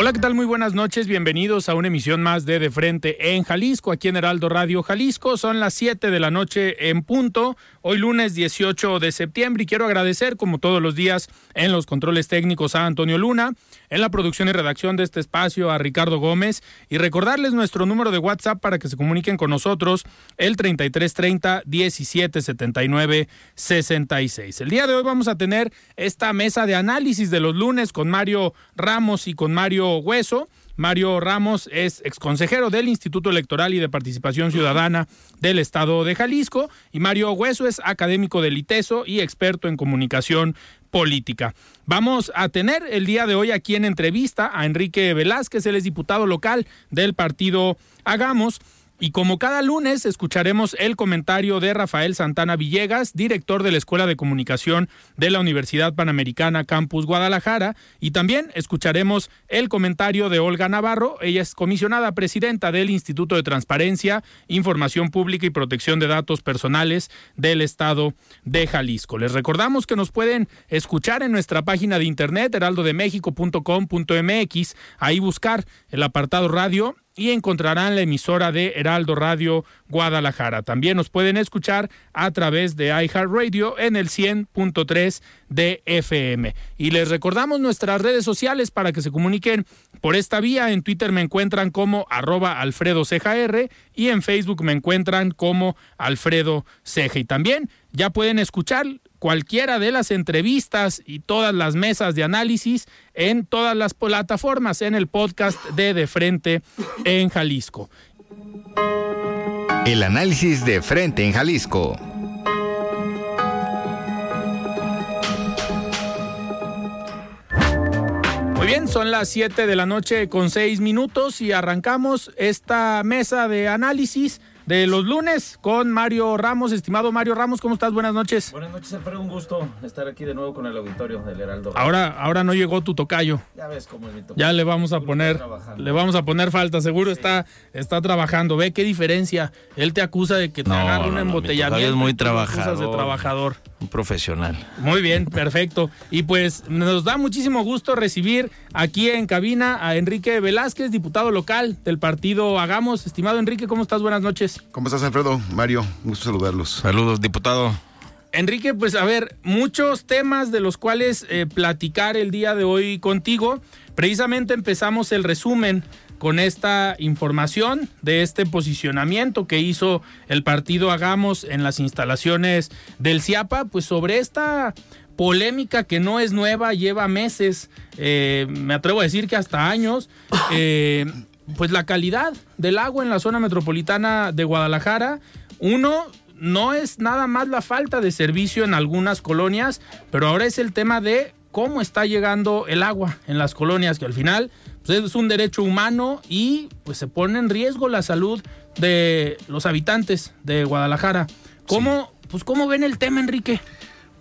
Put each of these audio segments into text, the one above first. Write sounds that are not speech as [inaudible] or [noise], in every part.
Hola, ¿qué tal? Muy buenas noches. Bienvenidos a una emisión más de De Frente en Jalisco, aquí en Heraldo Radio Jalisco. Son las 7 de la noche en punto, hoy lunes 18 de septiembre. Y quiero agradecer, como todos los días, en los controles técnicos a Antonio Luna, en la producción y redacción de este espacio a Ricardo Gómez y recordarles nuestro número de WhatsApp para que se comuniquen con nosotros, el 3330 1779 66. El día de hoy vamos a tener esta mesa de análisis de los lunes con Mario Ramos y con Mario Hueso. Mario Ramos es exconsejero del Instituto Electoral y de Participación Ciudadana del Estado de Jalisco y Mario Hueso es académico del ITESO y experto en comunicación política. Vamos a tener el día de hoy aquí en entrevista a Enrique Velázquez, él es diputado local del partido Hagamos y como cada lunes escucharemos el comentario de Rafael Santana Villegas, director de la Escuela de Comunicación de la Universidad Panamericana Campus Guadalajara, y también escucharemos el comentario de Olga Navarro, ella es comisionada presidenta del Instituto de Transparencia, Información Pública y Protección de Datos Personales del Estado de Jalisco. Les recordamos que nos pueden escuchar en nuestra página de internet heraldodemexico.com.mx, ahí buscar el apartado radio y encontrarán la emisora de Heraldo Radio Guadalajara. También nos pueden escuchar a través de iHeartRadio en el 100.3 de FM. Y les recordamos nuestras redes sociales para que se comuniquen por esta vía. En Twitter me encuentran como arroba Alfredo y en Facebook me encuentran como Alfredo Ceja. Y también ya pueden escuchar cualquiera de las entrevistas y todas las mesas de análisis en todas las plataformas en el podcast de De Frente en Jalisco. El análisis de Frente en Jalisco. Muy bien, son las 7 de la noche con 6 minutos y arrancamos esta mesa de análisis de los lunes con Mario Ramos. Estimado Mario Ramos, ¿cómo estás? Buenas noches. Buenas noches, Alfredo. Un gusto estar aquí de nuevo con el auditorio del Heraldo. Ahora, ahora no llegó tu tocayo. Ya ves cómo es mi tocayo. Ya le vamos a poner, le vamos a poner falta. Seguro está, está trabajando. Ve qué diferencia. Él te acusa de que te No, agarra no, un no, embotellamiento. tocayo es muy trabajador. de trabajador. Un profesional. Muy bien, perfecto. Y pues nos da muchísimo gusto recibir aquí en cabina a Enrique Velázquez, diputado local del partido Hagamos. Estimado Enrique, ¿cómo estás? Buenas noches. ¿Cómo estás, Alfredo? Mario, un gusto saludarlos. Saludos, diputado. Enrique, pues a ver, muchos temas de los cuales eh, platicar el día de hoy contigo. Precisamente empezamos el resumen con esta información de este posicionamiento que hizo el partido Hagamos en las instalaciones del CIAPA, pues sobre esta polémica que no es nueva, lleva meses, eh, me atrevo a decir que hasta años, [coughs] eh, pues la calidad del agua en la zona metropolitana de Guadalajara, uno, no es nada más la falta de servicio en algunas colonias, pero ahora es el tema de cómo está llegando el agua en las colonias, que al final pues, es un derecho humano y pues se pone en riesgo la salud de los habitantes de Guadalajara. ¿Cómo, pues, ¿cómo ven el tema, Enrique?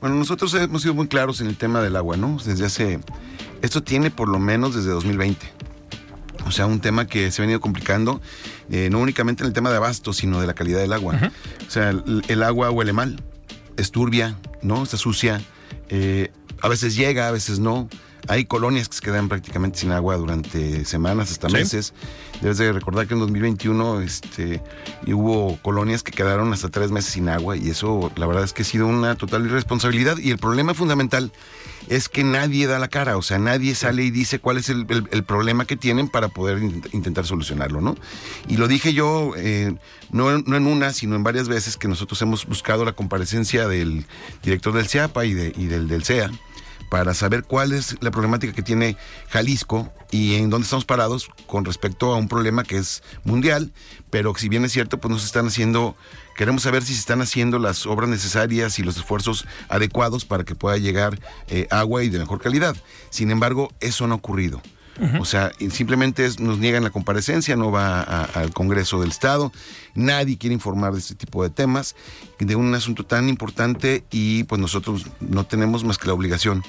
Bueno, nosotros hemos sido muy claros en el tema del agua, ¿no? Desde hace. Esto tiene por lo menos desde 2020. O sea, un tema que se ha venido complicando, eh, no únicamente en el tema de abasto, sino de la calidad del agua. O sea, el, el agua huele mal, es turbia, ¿no? Está sucia, eh, a veces llega, a veces no. Hay colonias que se quedan prácticamente sin agua durante semanas hasta Sí. meses. Debes de recordar que en 2021 este, hubo colonias que quedaron hasta tres meses sin agua y eso la verdad es que ha sido una total irresponsabilidad y el problema fundamental es que nadie da la cara, o sea, nadie sale y dice cuál es el, el- el problema que tienen para poder in- intentar solucionarlo, ¿no? Y lo dije yo, eh, no, no en una, sino en varias veces que nosotros hemos buscado la comparecencia del director del CIAPA y, de- y del, del CEA para saber cuál es la problemática que tiene Jalisco y en dónde estamos parados con respecto a un problema que es mundial, pero si bien es cierto, pues no se están haciendo, queremos saber si se están haciendo las obras necesarias y los esfuerzos adecuados para que pueda llegar eh, agua y de mejor calidad. Sin embargo, eso no ha ocurrido. O sea, simplemente es- nos niegan la comparecencia, no va al Congreso del Estado, nadie quiere informar de este tipo de temas, de un asunto tan importante y pues nosotros no tenemos más que la obligación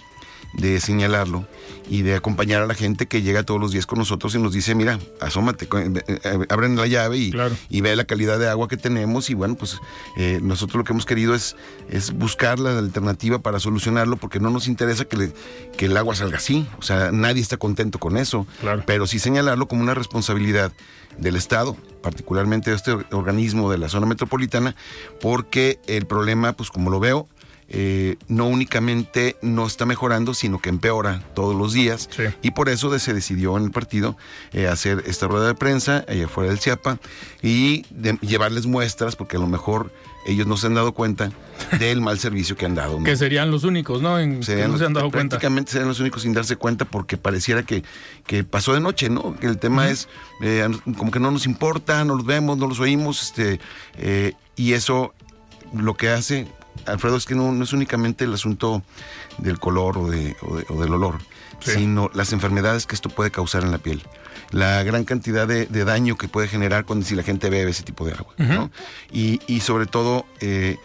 de señalarlo y de acompañar a la gente que llega todos los días con nosotros y nos dice, mira, asómate, eh, eh, abren la llave y, Claro. y ve la calidad de agua que tenemos y bueno, pues eh, nosotros lo que hemos querido es, es buscar la alternativa para solucionarlo porque no nos interesa que, le- que el agua salga así, o sea, nadie está contento con eso, Claro. pero sí señalarlo como una responsabilidad del Estado, particularmente de este or- organismo de la zona metropolitana, porque el problema, pues como lo veo, eh, no únicamente no está mejorando, sino que empeora todos los días. Sí. Y por eso se decidió en el partido eh, hacer esta rueda de prensa allá afuera del CIAPA y de- llevarles muestras, porque a lo mejor ellos no se han dado cuenta del mal servicio que han dado. ¿no? Que serían los únicos, ¿no? En, que no se han dado cuenta. prácticamente serían los únicos sin darse cuenta porque pareciera que, que pasó de noche, ¿no? Que el tema es eh, como que no nos importa, no los vemos, no los oímos, este, eh, y eso lo que hace, Alfredo, es que no, no es únicamente el asunto del color o, de, o, de- o del olor, Sí. sino las enfermedades que esto puede causar en la piel. La gran cantidad de, de daño que puede generar cuando si la gente bebe ese tipo de agua, ¿no? Y, y sobre todo, eh,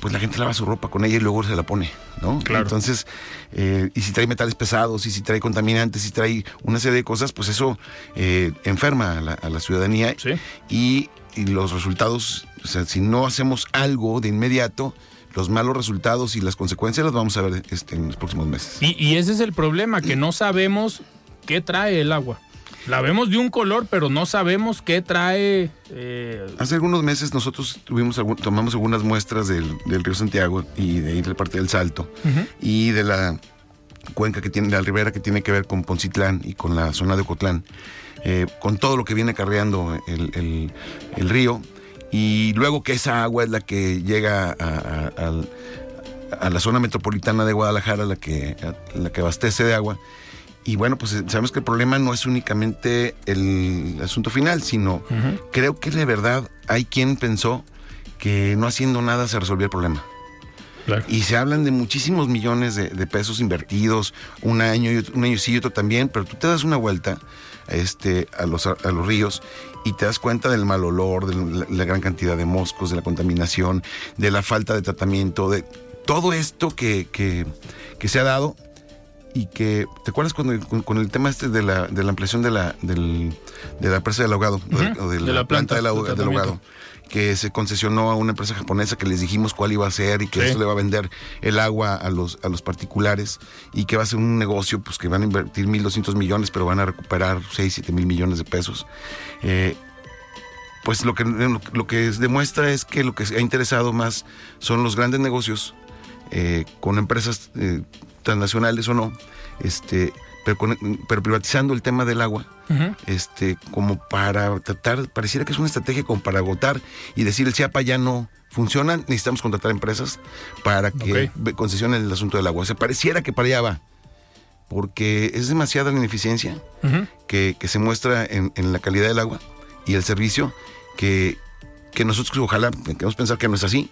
pues la gente lava su ropa con ella y luego se la pone, ¿no? Claro. Entonces, eh, y si trae metales pesados, y si trae contaminantes, si trae una serie de cosas, pues eso eh, enferma a la, a la ciudadanía. Sí. Y, y los resultados, o sea, si no hacemos algo de inmediato, los malos resultados y las consecuencias las vamos a ver este, en los próximos meses. Y, y ese es el problema, que no sabemos qué trae el agua. La vemos de un color, pero no sabemos qué trae. eh, Hace algunos meses nosotros tuvimos tomamos algunas muestras del, del río Santiago y de ahí de la parte del Salto y de la cuenca que tiene, la ribera que tiene que ver con Poncitlán y con la zona de Ocotlán, eh, con todo lo que viene el, el- el río y luego que esa agua es la que llega a, a- al- a la zona metropolitana de Guadalajara, la que, a- la que abastece de agua. Y bueno, pues sabemos que el problema no es únicamente el asunto final, sino creo que de verdad hay quien pensó que no haciendo nada se resolvía el problema. claro. Y se hablan de muchísimos millones de, de pesos invertidos, un año, un año sí y otro también, pero tú te das una vuelta este, a, los, a los ríos y te das cuenta del mal olor, de la, la gran cantidad de moscos, de la contaminación, de la falta de tratamiento, de todo esto que, que, que se ha dado y que, ¿te acuerdas cuando con, con el tema este de la, de la ampliación de la, del- de la presa del ahogado, o de, o de la, planta, del, de ahog- del tratamiento. ahogado? Que se concesionó a una empresa japonesa que les dijimos cuál iba a ser y que Sí. esto le va a vender el agua a los, a los particulares y que va a ser un negocio pues que van a invertir 1.200 millones pero van a recuperar 6, 7 mil millones de pesos. Eh, pues lo que, lo que demuestra es que lo que ha interesado más son los grandes negocios eh, con empresas eh, transnacionales o no, este, pero, con- pero privatizando el tema del agua, este, como para tratar, pareciera que es una estrategia como para agotar y decir el CIAPA ya no funciona, necesitamos contratar empresas para que Ok. ve- concesionen el asunto del agua. O sea, pareciera que para allá va, porque es demasiada la ineficiencia que se muestra en, en la calidad del agua y el servicio que, que nosotros ojalá queremos pensar que no es así,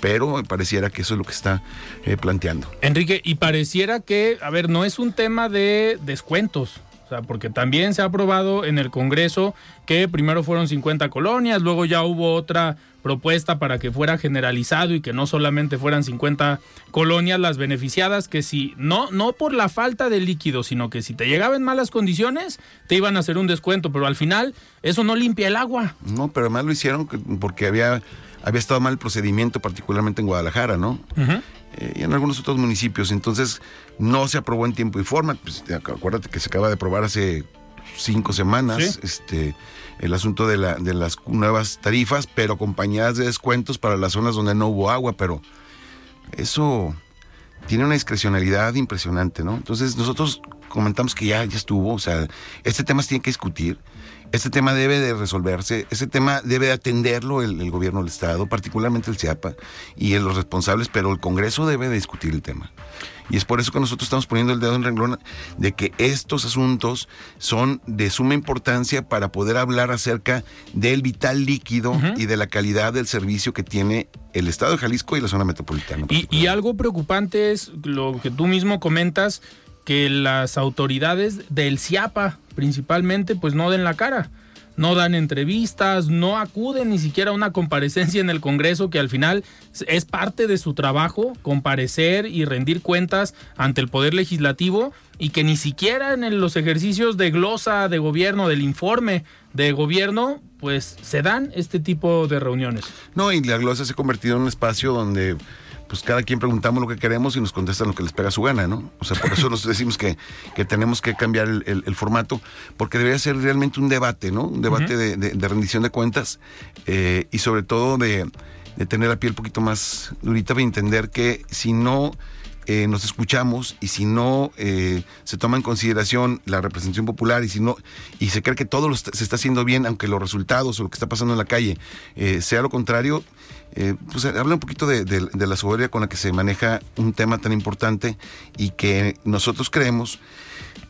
pero pareciera que eso es lo que está eh, planteando. Enrique, y pareciera que, a ver, no es un tema de descuentos. O sea, porque también se ha aprobado en el Congreso que primero fueron 50 colonias, luego ya hubo otra propuesta para que fuera generalizado y que no solamente fueran 50 colonias las beneficiadas, que si no, no por la falta de líquido, sino que si te llegaba en malas condiciones, te iban a hacer un descuento, pero al final eso no limpia el agua. No, pero además lo hicieron que- porque había, había estado mal el procedimiento, particularmente en Guadalajara, ¿no? Eh, y en algunos otros municipios. Entonces, no se aprobó en tiempo y forma. Pues, acuérdate que se acaba de aprobar hace cinco semanas este, el asunto de, la, de las nuevas tarifas, pero acompañadas de descuentos para las zonas donde no hubo agua, pero eso tiene una discrecionalidad impresionante, ¿no? Entonces nosotros comentamos que ya, ya estuvo, o sea, este tema se tiene que discutir, este tema debe de resolverse, este tema debe de atenderlo el, gobierno del Estado, particularmente el CIAPA y los responsables, pero el Congreso debe de discutir el tema. Y es por eso que nosotros estamos poniendo el dedo en renglón de que estos asuntos son de suma importancia para poder hablar acerca del vital líquido y de la calidad del servicio que tiene el Estado de Jalisco y la zona metropolitana. y algo preocupante es lo que tú mismo comentas, que las autoridades del CIAPA principalmente pues no den la cara, no dan entrevistas, no acuden ni siquiera a una comparecencia en el Congreso que al final es parte de su trabajo, comparecer y rendir cuentas ante el Poder Legislativo y que ni siquiera en los ejercicios de glosa de gobierno, del informe de gobierno, pues se dan este tipo de reuniones. No, y la glosa se ha convertido en un espacio donde pues cada quien preguntamos lo que queremos y nos contestan lo que les pega su gana, ¿no? O sea, por eso nos [laughs] decimos que, que tenemos que cambiar el, formato, porque debería ser realmente un debate, ¿no? Un debate de, rendición de cuentas eh, y sobre todo de, tener la piel un poquito más durita para entender que si no eh, nos escuchamos y si no eh, se toma en consideración la representación popular y si no y se cree que todo se está haciendo bien, aunque los resultados o lo que está pasando en la calle sea lo contrario, eh, pues habla un poquito de, la soberbia con la que se maneja un tema tan importante y que nosotros creemos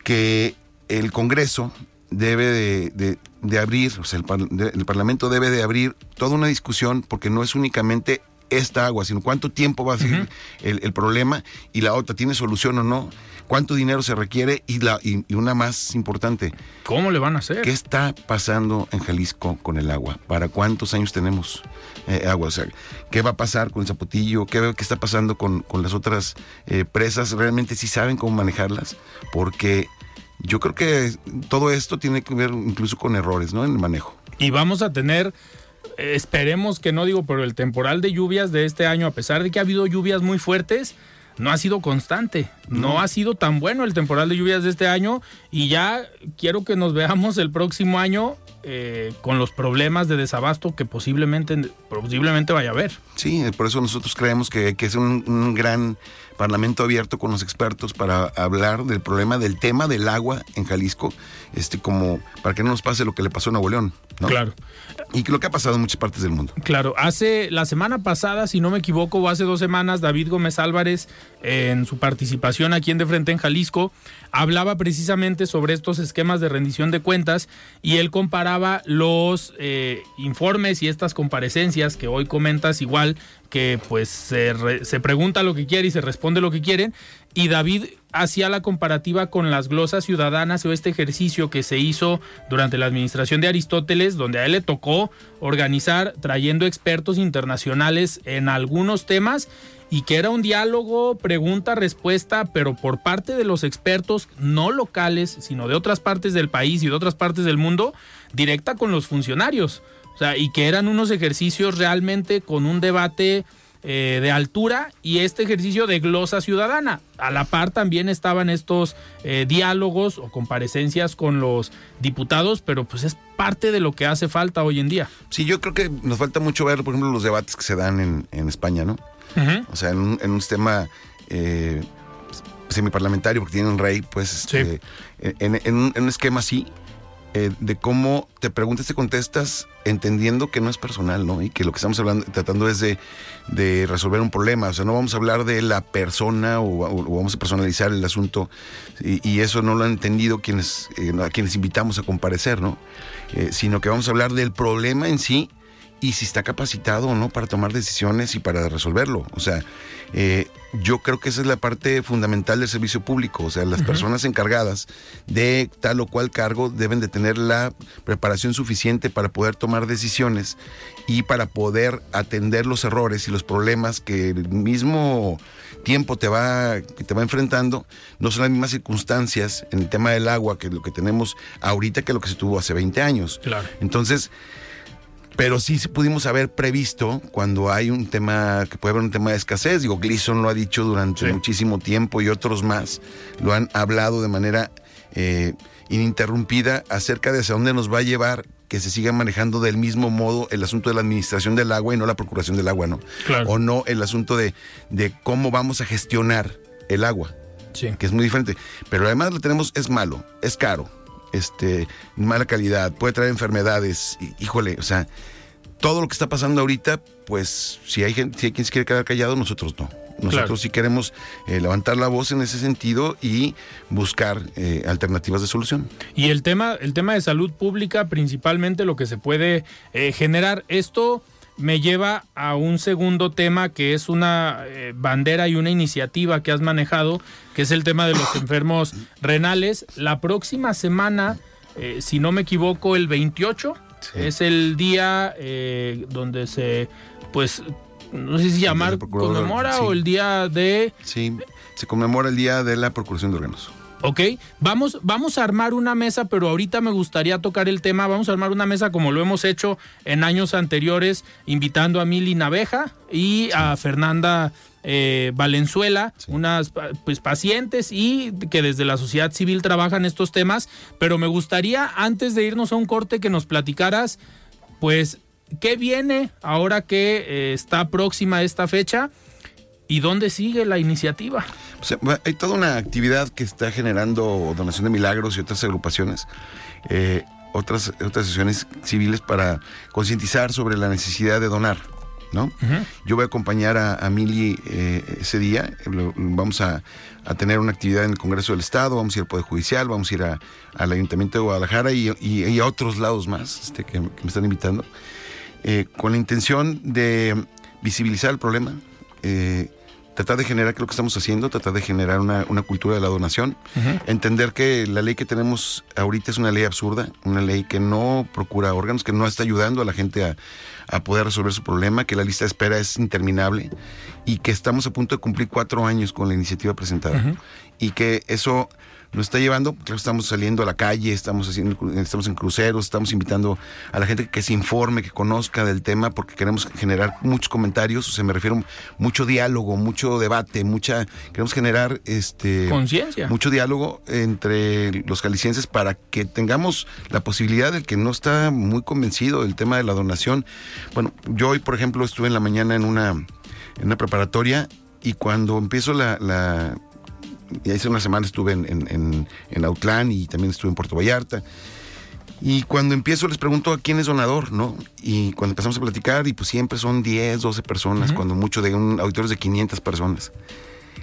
que el Congreso debe de, abrir, o sea, el, Parlamento debe de abrir toda una discusión porque no es únicamente esta agua, sino cuánto tiempo va a seguir el, el, problema y la otra, ¿tiene solución o no? cuánto dinero se requiere y, la, y, una más importante. ¿Cómo le van a hacer? ¿Qué está pasando en Jalisco con el agua? ¿Para cuántos años tenemos eh, agua? O sea, ¿qué va a pasar con el Zapotillo? ¿Qué, qué está pasando con, las otras eh, presas? ¿Realmente sí saben cómo manejarlas? Porque yo creo que todo esto tiene que ver incluso con errores, ¿no? En el manejo. Y vamos a tener esperemos que no digo, pero el temporal de lluvias de este año, a pesar de que ha habido lluvias muy fuertes, no ha sido constante. No. ha sido tan bueno el temporal de lluvias de este año y ya quiero que nos veamos el próximo año eh, con los problemas de desabasto que posiblemente, posiblemente vaya a haber. Sí, por eso nosotros creemos que, que es un, gran parlamento abierto con los expertos para hablar del problema del tema del agua en Jalisco, este como para que no nos pase lo que le pasó a Nuevo León. Claro. Y lo que ha pasado en muchas partes del mundo. Claro, hace la semana pasada, si no me equivoco, o hace dos semanas, David Gómez Álvarez, en su participación aquí en De Frente en Jalisco, hablaba precisamente sobre estos esquemas de rendición de cuentas y él comparaba los eh, informes y estas comparecencias que hoy comentas igual que pues se, se, pregunta lo que quiere y se responde lo que quieren. Y David hacía la comparativa con las glosas ciudadanas o este ejercicio que se hizo durante la administración de Aristóteles, donde a él le tocó organizar trayendo expertos internacionales en algunos temas y que era un diálogo pregunta-respuesta, pero por parte de los expertos no locales, sino de otras partes del país y de otras partes del mundo, directa con los funcionarios. O sea, y que eran unos ejercicios realmente con un debate eh, de altura y este ejercicio de glosa ciudadana. A la par también estaban estos eh, diálogos o comparecencias con los diputados, pero pues es parte de lo que hace falta hoy en día. Sí, yo creo que nos falta mucho ver, por ejemplo, los debates que se dan en, en España, ¿no? O sea, en un, en un sistema eh, semiparlamentario, porque tiene un rey, pues este, en, un, esquema así, eh, de cómo te preguntas, te contestas, entendiendo que no es personal, ¿no? Y que lo que estamos hablando, tratando es de, resolver un problema. O sea, no vamos a hablar de la persona o, vamos a personalizar el asunto. Y, eso no lo han entendido quienes, eh, a quienes invitamos a comparecer, ¿no? Eh, sino que vamos a hablar del problema en sí y si está capacitado o no para tomar decisiones y para resolverlo. O sea, eh, yo creo que esa es la parte fundamental del servicio público. O sea, las personas encargadas de tal o cual cargo deben de tener la preparación suficiente para poder tomar decisiones y para poder atender los errores y los problemas que el mismo tiempo te va, que te va enfrentando, no son las mismas circunstancias en el tema del agua que lo que tenemos ahorita que lo que se tuvo hace 20 años. Claro. Entonces, Pero sí pudimos haber previsto cuando hay un tema, que puede haber un tema de escasez. Digo, Gleason lo ha dicho durante Sí. muchísimo tiempo y otros más lo han hablado de manera eh, ininterrumpida acerca de hacia dónde nos va a llevar que se siga manejando del mismo modo el asunto de la administración del agua y no la procuración del agua, ¿no? Claro. O no el asunto de, de cómo vamos a gestionar el agua Sí. que es muy diferente. Pero además lo tenemos, es malo, es caro, este, mala calidad, puede traer enfermedades. y- híjole, o sea, todo lo que está pasando ahorita, pues si hay gente, si hay quien se quiere quedar callado, nosotros no. Nosotros Claro. sí queremos eh, levantar la voz en ese sentido y buscar eh, alternativas de solución. Y el tema, el tema de salud pública, principalmente lo que se puede eh, generar. Esto me lleva a un segundo tema que es una eh, bandera y una iniciativa que has manejado, que es el tema de los enfermos renales. La próxima semana, eh, si no me equivoco, el 28 es el día eh, donde se, pues, no sé si llamar conmemora sí. o el día de Sí, se conmemora el Día de la Procuración de Órganos. Ok, vamos, vamos a armar una mesa, pero ahorita me gustaría tocar el tema. Vamos a armar una mesa como lo hemos hecho en años anteriores, invitando a Mili Naveja y a Fernanda eh, Valenzuela, unas pues, pacientes y que desde la sociedad civil trabajan estos temas. Pero me gustaría, antes de irnos a un corte, que nos platicaras, pues, qué viene ahora que eh, está próxima esta fecha y dónde sigue la iniciativa. Sea, va- hay toda una actividad que está generando Donación de Milagros y otras agrupaciones, eh, otras, otras sesiones civiles para concientizar sobre la necesidad de donar. ¿no? Yo voy a acompañar a, a Mili eh, ese día. Lo- vamos a, a tener una actividad en el Congreso del Estado, vamos a ir al Poder Judicial, vamos a ir a- al Ayuntamiento de Guadalajara y, y- y a otros lados más este, que, que me están invitando, eh, con la intención de visibilizar el problema, eh, tratar de generar, que lo que estamos haciendo, tratar de generar una, una cultura de la donación, entender que la ley que tenemos ahorita es una ley absurda, una ley que no procura órganos, que no está ayudando a la gente a, a poder resolver su problema, que la lista de espera es interminable y que estamos a punto de cumplir cuatro años con la iniciativa presentada. Y que eso nos está llevando, claro, estamos saliendo a la calle, estamos haciendo, estamos en cruceros, estamos invitando a la gente que se informe, que conozca del tema, porque queremos generar muchos comentarios, o sea, me refiero mucho diálogo, mucho debate, mucha, queremos generar este Conciencia. mucho diálogo entre los jaliscienses para que tengamos la posibilidad del que no está muy convencido del tema de la donación. Bueno, yo hoy, por ejemplo, estuve en la mañana en una, en una preparatoria y cuando empiezo la, la y hace una semana estuve en, en, en, en Autlán y también estuve en Puerto Vallarta. Y cuando empiezo les pregunto a quién es donador, ¿no? Y cuando empezamos a platicar, y pues siempre son 10, 12 personas, cuando mucho de un auditorio de 500 personas.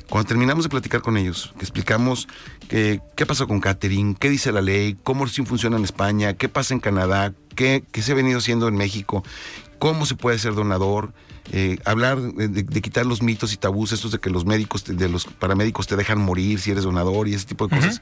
Cuando terminamos de platicar con ellos, que explicamos que, qué pasó con catering, qué dice la ley, cómo sí funciona en España, qué pasa en Canadá, qué, qué se ha venido haciendo en México, cómo se puede ser donador, eh, hablar de, quitar los mitos y tabús, estos de que los médicos, te- de los paramédicos te dejan morir si eres donador y ese tipo de cosas.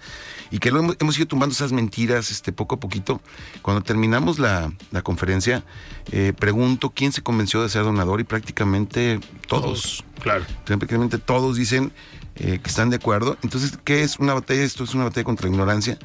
Y que lo hemos, hemos ido tumbando esas mentiras este, poco a poquito. Cuando terminamos la, la conferencia, eh, pregunto quién se convenció de ser donador y prácticamente todos. Claro. Prácticamente todos dicen eh, que están de acuerdo. Entonces, ¿qué es una batalla? Esto es una batalla contra la ignorancia.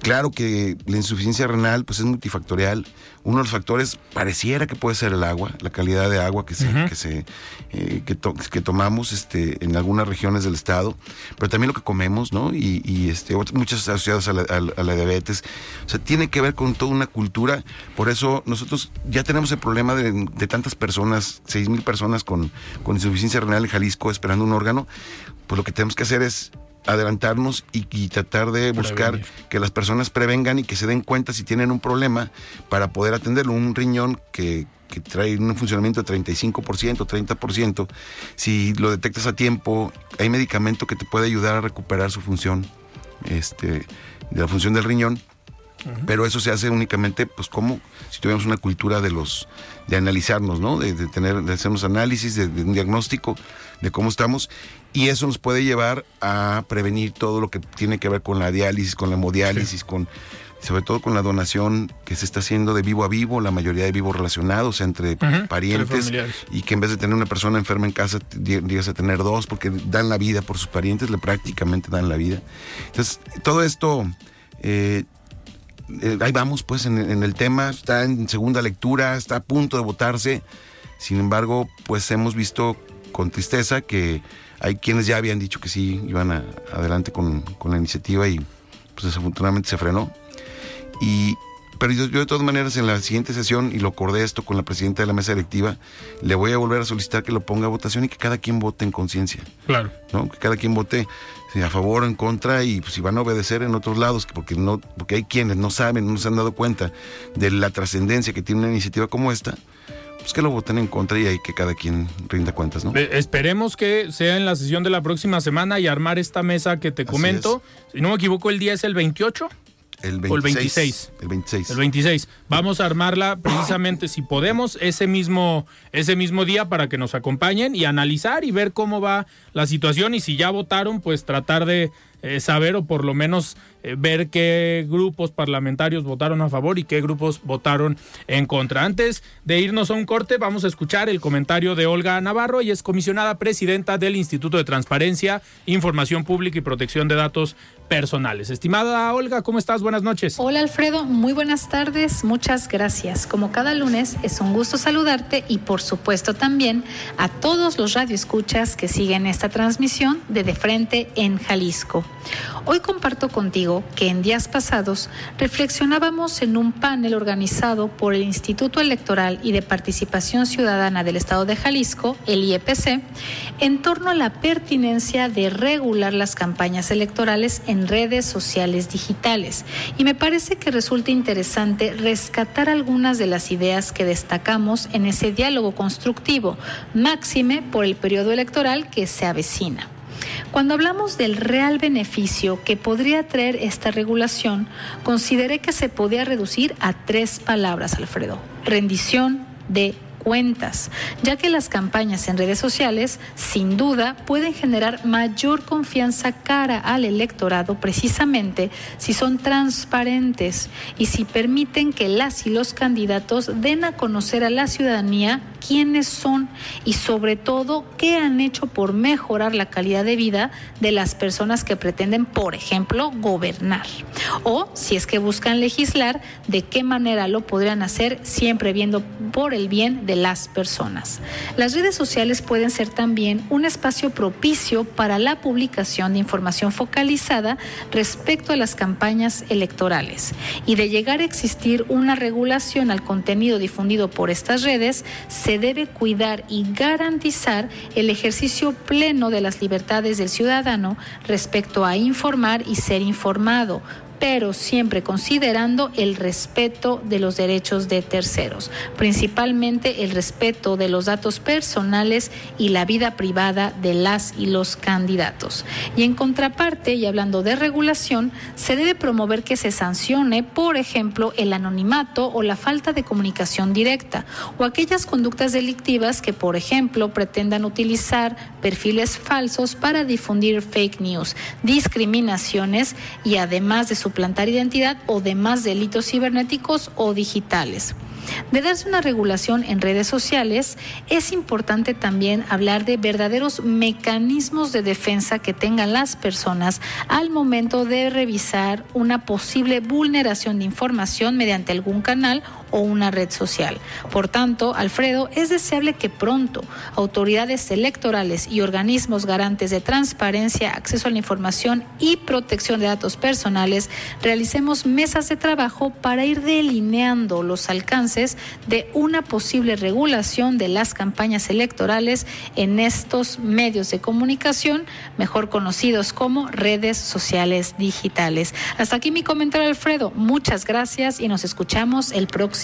Claro que la insuficiencia renal pues es multifactorial. Uno de los factores pareciera que puede ser el agua, la calidad de agua que se, que, se eh, que, to- que tomamos este, en algunas regiones del estado, pero también lo que comemos, ¿no? Y, y, este, muchas asociadas a la, a a la diabetes. O sea, tiene que ver con toda una cultura. Por eso nosotros ya tenemos el problema de, de tantas personas, seis mil personas con, con insuficiencia renal en Jalisco esperando un órgano. Pues lo que tenemos que hacer es adelantarnos y, y tratar de buscar Prevenir. que las personas prevengan y que se den cuenta si tienen un problema para poder atenderlo. Un riñón que, que trae un funcionamiento de 35%, 30%, si lo detectas a tiempo, hay medicamento que te puede ayudar a recuperar su función, este, de la función del riñón. Pero eso se hace únicamente, pues, como si tuviéramos una cultura de los, de analizarnos, ¿no? De, de tener, de hacernos análisis, de, de un diagnóstico de cómo estamos. Y eso nos puede llevar a prevenir todo lo que tiene que ver con la diálisis, con la hemodiálisis, con, sobre todo con la donación que se está haciendo de vivo a vivo, la mayoría de vivos relacionados entre parientes, y que en vez de tener una persona enferma en casa, llegas a tener dos, porque dan la vida por sus parientes, le prácticamente dan la vida. Entonces, todo esto eh, eh, ahí vamos pues en, en, el tema, está en segunda lectura, está a punto de votarse. Sin embargo, pues hemos visto con tristeza que hay quienes ya habían dicho que sí iban a, adelante con, con, la iniciativa y pues desafortunadamente se frenó. Y, pero yo, yo, de todas maneras en la siguiente sesión, y lo acordé esto con la presidenta de la mesa directiva, le voy a volver a solicitar que lo ponga a votación y que cada quien vote en conciencia. Claro. ¿no? Que cada quien vote a favor o en contra y pues, si van a obedecer en otros lados, porque no, porque hay quienes no saben, no se han dado cuenta de la trascendencia que tiene una iniciativa como esta, pues que lo voten en contra y hay que cada quien rinda cuentas, ¿no? Esperemos que sea en la sesión de la próxima semana y armar esta mesa que te comento. Si no me equivoco, el día es el 28. El 26, o el 26. El 26. El 26. Vamos a armarla precisamente, si podemos, ese mismo, ese mismo día para que nos acompañen y analizar y ver cómo va la situación y si ya votaron, pues tratar de eh, saber o por lo menos eh, ver qué grupos parlamentarios votaron a favor y qué grupos votaron en contra. Antes de irnos a un corte, vamos a escuchar el comentario de Olga Navarro, y es comisionada presidenta del Instituto de Transparencia, Información Pública y Protección de Datos Personales. Estimada Olga, ¿cómo estás? Buenas noches. Hola Alfredo, muy buenas tardes, muchas gracias. Como cada lunes, es un gusto saludarte y por supuesto también a todos los radioescuchas que siguen esta transmisión de De Frente en Jalisco. Hoy comparto contigo que en días pasados reflexionábamos en un panel organizado por el Instituto Electoral y de Participación Ciudadana del Estado de Jalisco, el IEPC, en torno a la pertinencia de regular las campañas electorales en redes sociales digitales. Y me parece que resulta interesante rescatar algunas de las ideas que destacamos en ese diálogo constructivo, máxime por el periodo electoral que se avecina. Cuando hablamos del real beneficio que podría traer esta regulación, consideré que se podía reducir a tres palabras, Alfredo. Rendición de cuentas, ya que las campañas en redes sociales sin duda pueden generar mayor confianza cara al electorado precisamente si son transparentes y si permiten que las y los candidatos den a conocer a la ciudadanía quiénes son y sobre todo qué han hecho por mejorar la calidad de vida de las personas que pretenden, por ejemplo, gobernar. O si es que buscan legislar, de qué manera lo podrían hacer siempre viendo por el bien de las personas. Las redes sociales pueden ser también un espacio propicio para la publicación de información focalizada respecto a las campañas electorales y de llegar a existir una regulación al contenido difundido por estas redes, se debe cuidar y garantizar el ejercicio pleno de las libertades del ciudadano respecto a informar y ser informado pero siempre considerando el respeto de los derechos de terceros, principalmente el respeto de los datos personales y la vida privada de las y los candidatos. Y en contraparte, y hablando de regulación, se debe promover que se sancione, por ejemplo, el anonimato o la falta de comunicación directa, o aquellas conductas delictivas que, por ejemplo, pretendan utilizar perfiles falsos para difundir fake news, discriminaciones y además de suplantar identidad o demás delitos cibernéticos o digitales. De darse una regulación en redes sociales, es importante también hablar de verdaderos mecanismos de defensa que tengan las personas al momento de revisar una posible vulneración de información mediante algún canal o una red social. Por tanto, Alfredo, es deseable que pronto autoridades electorales y organismos garantes de transparencia, acceso a la información y protección de datos personales realicemos mesas de trabajo para ir delineando los alcances de una posible regulación de las campañas electorales en estos medios de comunicación, mejor conocidos como redes sociales digitales. Hasta aquí mi comentario, Alfredo. Muchas gracias y nos escuchamos el próximo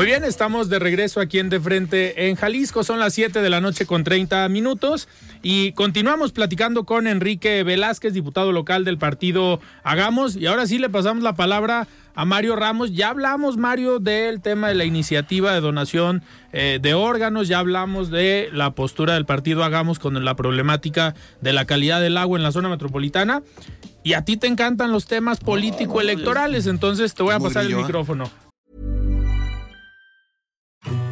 Muy bien, estamos de regreso aquí en De Frente en Jalisco. Son las 7 de la noche con 30 minutos y continuamos platicando con Enrique Velázquez, diputado local del partido Hagamos. Y ahora sí le pasamos la palabra a Mario Ramos. Ya hablamos, Mario, del tema de la iniciativa de donación eh, de órganos, ya hablamos de la postura del partido Hagamos con la problemática de la calidad del agua en la zona metropolitana. Y a ti te encantan los temas político-electorales, entonces te voy a pasar el ¿eh? micrófono.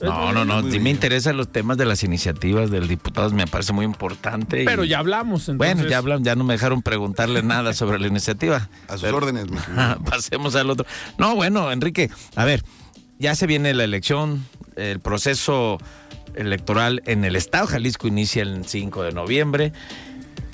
No, no, no. Sí me interesan los temas de las iniciativas del diputado, me parece muy importante. y- Pero ya hablamos, entonces. Bueno, ya hablan, ya no me dejaron preguntarle nada sobre la iniciativa. A sus Pero- órdenes, [laughs] Pasemos al otro. No, bueno, Enrique, a ver, ya se viene la elección, el proceso electoral en el estado de Jalisco inicia el 5 de noviembre.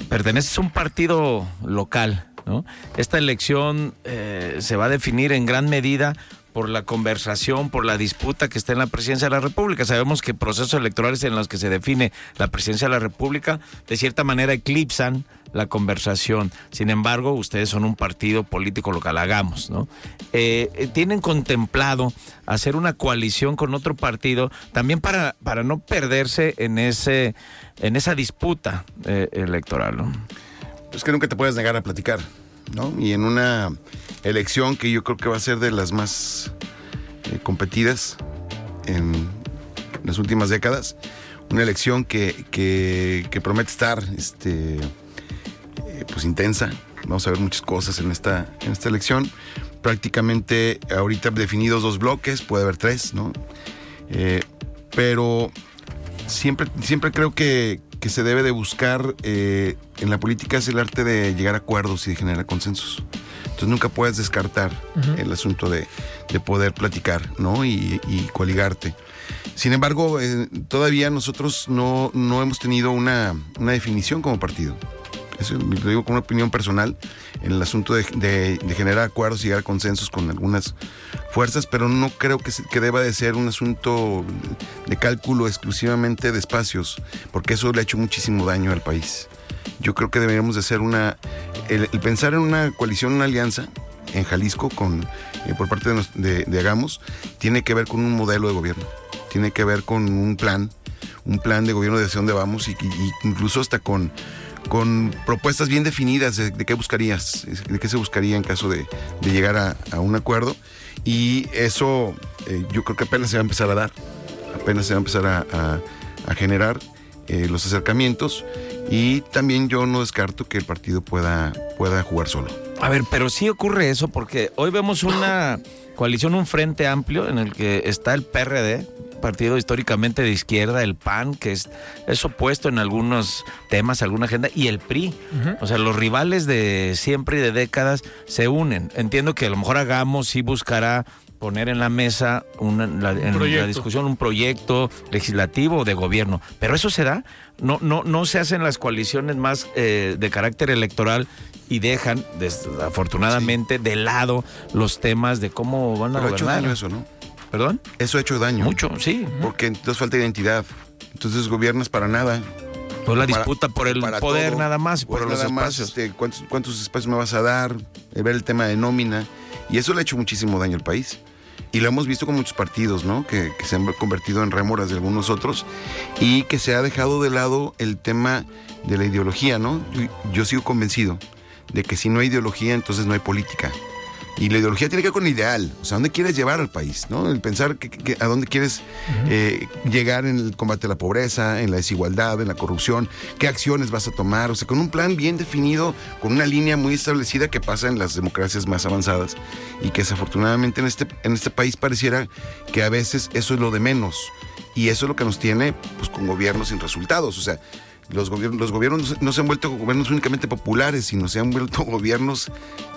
Perteneces a un partido local, ¿no? Esta elección eh, se va a definir en gran medida por la conversación, por la disputa que está en la presidencia de la República. Sabemos que procesos electorales en los que se define la presidencia de la República de cierta manera eclipsan la conversación. Sin embargo, ustedes son un partido político local, hagamos, ¿no? Eh, eh, ¿Tienen contemplado hacer una coalición con otro partido también para, para no perderse en, ese, en esa disputa eh, electoral. Es que nunca te puedes negar a platicar, ¿no? Y en una elección que yo creo que va a ser de las más eh, competidas en las últimas décadas, una elección que, que- promete estar este, eh, pues intensa. Vamos a ver muchas cosas en esta, en esta elección. Prácticamente ahorita definidos dos bloques, puede haber tres, ¿no? Eh, pero siempre, siempre creo que, que se debe de buscar en la política es el arte de llegar a acuerdos y de generar consensos. Entonces nunca puedes descartar el asunto de, de poder platicar, ¿no? Y, y coligarte. Sin embargo, eh, todavía nosotros no, no hemos tenido una, una definición como partido. Eso lo digo con una opinión personal en el asunto de, de- de generar acuerdos y llegar a consensos con algunas fuerzas, pero no creo que, se- que deba de ser un asunto de cálculo exclusivamente de espacios, porque eso le ha hecho muchísimo daño al país. Yo creo que deberíamos de hacer una, el, pensar en una coalición, una alianza en Jalisco con, eh, por parte de, nos- de- Hagamos, tiene que ver con un modelo de gobierno, tiene que ver con un plan, un plan de gobierno de hacia dónde vamos y, incluso hasta con, con propuestas bien definidas de, qué buscarías, de qué se buscaría en caso de, de llegar a, a un acuerdo. Y eso eh, yo creo que apenas se va a empezar a dar, apenas se va a empezar a- a generar eh, los acercamientos y también yo no descarto que el partido pueda, pueda jugar solo. A ver, pero sí ocurre eso porque hoy vemos una coalición, un frente amplio en el que está el PRD, partido históricamente de izquierda, el PAN, que es, es opuesto en algunos temas, alguna agenda, y el PRI. O sea, los rivales de siempre y de décadas se unen. Entiendo que a lo mejor hagamos sí buscará poner en la mesa una, la, en la discusión un proyecto legislativo o de gobierno. Pero eso se da. No, no, no se hacen las coaliciones más eh, de carácter electoral y dejan, desafortunadamente, de lado los temas de cómo van a Pero ha hecho daño eso, ¿no? ¿Perdón? Eso ha hecho daño. Mucho, sí. Porque entonces falta identidad. Entonces gobiernas para nada. Pues la Para- disputa por el poder todo. nada más, por los más, este, ¿cuántos, cuántos espacios me vas a dar? Eh, ver el tema de nómina. Y eso le ha hecho muchísimo daño al país. Y lo hemos visto con muchos partidos, ¿no? Que, que se han convertido en rémoras de algunos otros y que se ha dejado de lado el tema de la ideología, ¿no? Yo, yo sigo convencido de que si no hay ideología, entonces no hay política. Y la ideología tiene que ver con el ideal, o sea, ¿dónde quieres llevar al país? ¿no? El pensar que, que- a dónde quieres eh, llegar en el combate a la pobreza, en la desigualdad, en la corrupción, qué acciones vas a tomar, o sea, con un plan bien definido, con una línea muy establecida que pasa en las democracias más avanzadas y que desafortunadamente en este, en este país pareciera que a veces eso es lo de menos. Y eso es lo que nos tiene pues, con gobiernos sin resultados. O sea, los gobiernos, los gobiernos no se han vuelto gobiernos únicamente populares, sino se han vuelto [laughs] gobiernos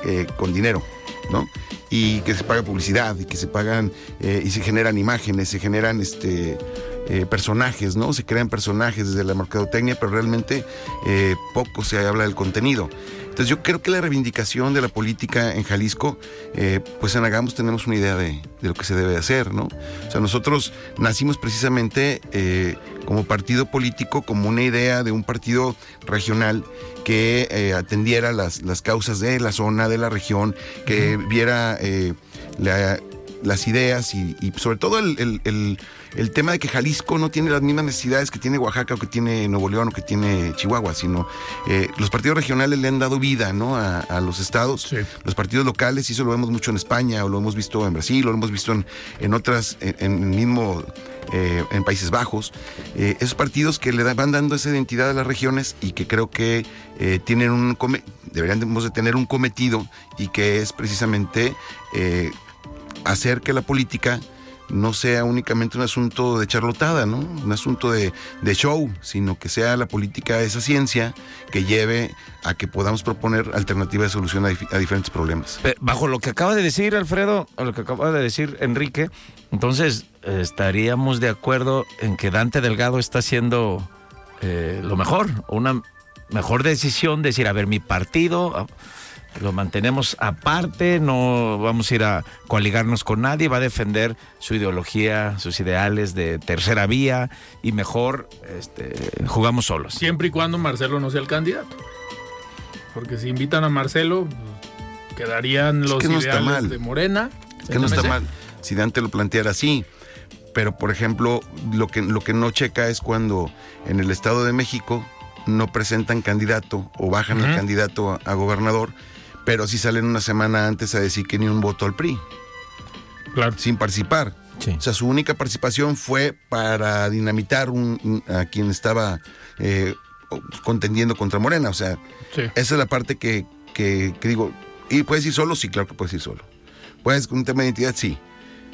eh, con dinero, ¿no? Y que se paga publicidad, y que se pagan, eh, y se generan imágenes, se generan este eh, personajes, ¿no? Se crean personajes desde la mercadotecnia, pero realmente eh, poco se habla del contenido. Entonces yo creo que la reivindicación de la política en Jalisco, eh, pues en Hagamos tenemos una idea de, de lo que se debe hacer, ¿no? O sea, nosotros nacimos precisamente eh, como partido político, como una idea de un partido regional que eh, atendiera las, las causas de la zona, de la región, que viera la- las ideas y, y sobre todo el, el- el- el tema de que Jalisco no tiene las mismas necesidades que tiene Oaxaca o que tiene Nuevo León o que tiene Chihuahua, sino eh, los partidos regionales le han dado vida ¿no? a, a los estados, los partidos locales, y eso lo vemos mucho en España, o lo hemos visto en Brasil, o lo hemos visto en, en otras, en, en mismo, eh, en Países Bajos, eh, esos partidos que le da- van dando esa identidad a las regiones y que creo que eh, tienen un, come- deberían de tener un cometido y que es precisamente hacer que la política no sea únicamente un asunto de charlotada, ¿no? Un asunto de, show, sino que sea la política esa ciencia que lleve a que podamos proponer alternativas de solución a, dif- a diferentes problemas. Pe- Bajo lo que acaba de decir Alfredo, o lo que acaba de decir Enrique, entonces eh, estaríamos de acuerdo en que Dante Delgado está haciendo eh, lo mejor, una mejor decisión, decir, a ver, mi partido lo mantenemos aparte, no vamos a ir a coaligarnos con nadie, va a defender su ideología, sus ideales de tercera vía y mejor este, jugamos solos. Siempre y cuando Marcelo no sea el candidato. Porque si invitan a Marcelo, pues, quedarían Es los que no está ideales mal. de Morena. Es que no está mal si Dante lo planteara así. Pero, por ejemplo, lo que, lo que no checa es cuando en el Estado de México no presentan candidato o bajan al Ujú. candidato a, a gobernador, pero sí salen una semana antes a decir que ni un voto al PRI. Sin participar. O sea, su única participación fue para dinamitar un- a quien estaba eh, contendiendo contra Morena. O sea, Sí. esa es la parte que, que- que digo. ¿Y puedes ir solo? Sí, claro que puedes ir solo. ¿Puedes con un tema de identidad? Sí.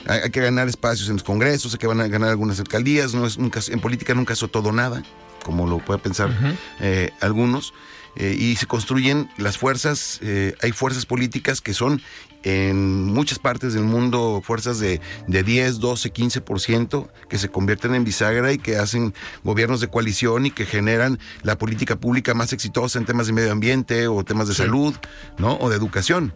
Hay, hay que ganar espacios en los congresos, hay que van a ganar algunas alcaldías. No es nunca, en política nunca es todo nada, como lo puede pensar eh, algunos. Eh, y se construyen las fuerzas, eh, hay fuerzas políticas que son en muchas partes del mundo fuerzas de, de 10, 12, 15% que se convierten en bisagra y que hacen gobiernos de coalición y que generan la política pública más exitosa en temas de medio ambiente o temas de salud, ¿no? O de educación.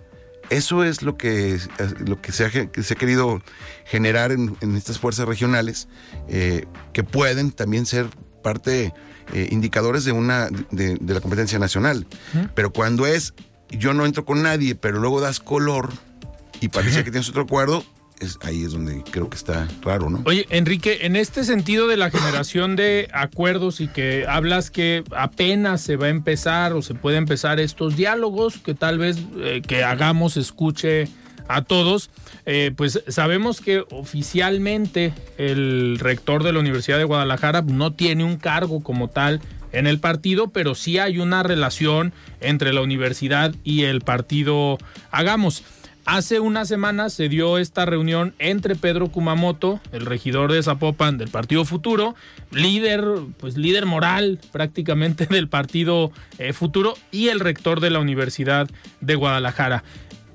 Eso es lo que, lo que, se, ha, que se ha querido generar en, en estas fuerzas regionales, eh, que pueden también ser parte, eh, indicadores de, una, de, de la competencia nacional. Pero cuando es, yo no entro con nadie, pero luego das color y parece que tienes otro acuerdo, es, ahí es donde creo que está raro, ¿no? Oye, Enrique, en este sentido de la generación de acuerdos y que hablas que apenas se va a empezar o se puede empezar estos diálogos, que tal vez eh, que hagamos escuche a todos, eh, pues sabemos que oficialmente el rector de la Universidad de Guadalajara no tiene un cargo como tal en el partido, pero sí hay una relación entre la universidad y el partido Hagamos. Hace unas semanas se dio esta reunión entre Pedro Kumamoto, el regidor de Zapopan del Partido Futuro, líder, pues líder moral prácticamente [laughs] del Partido eh, Futuro y el rector de la Universidad de Guadalajara.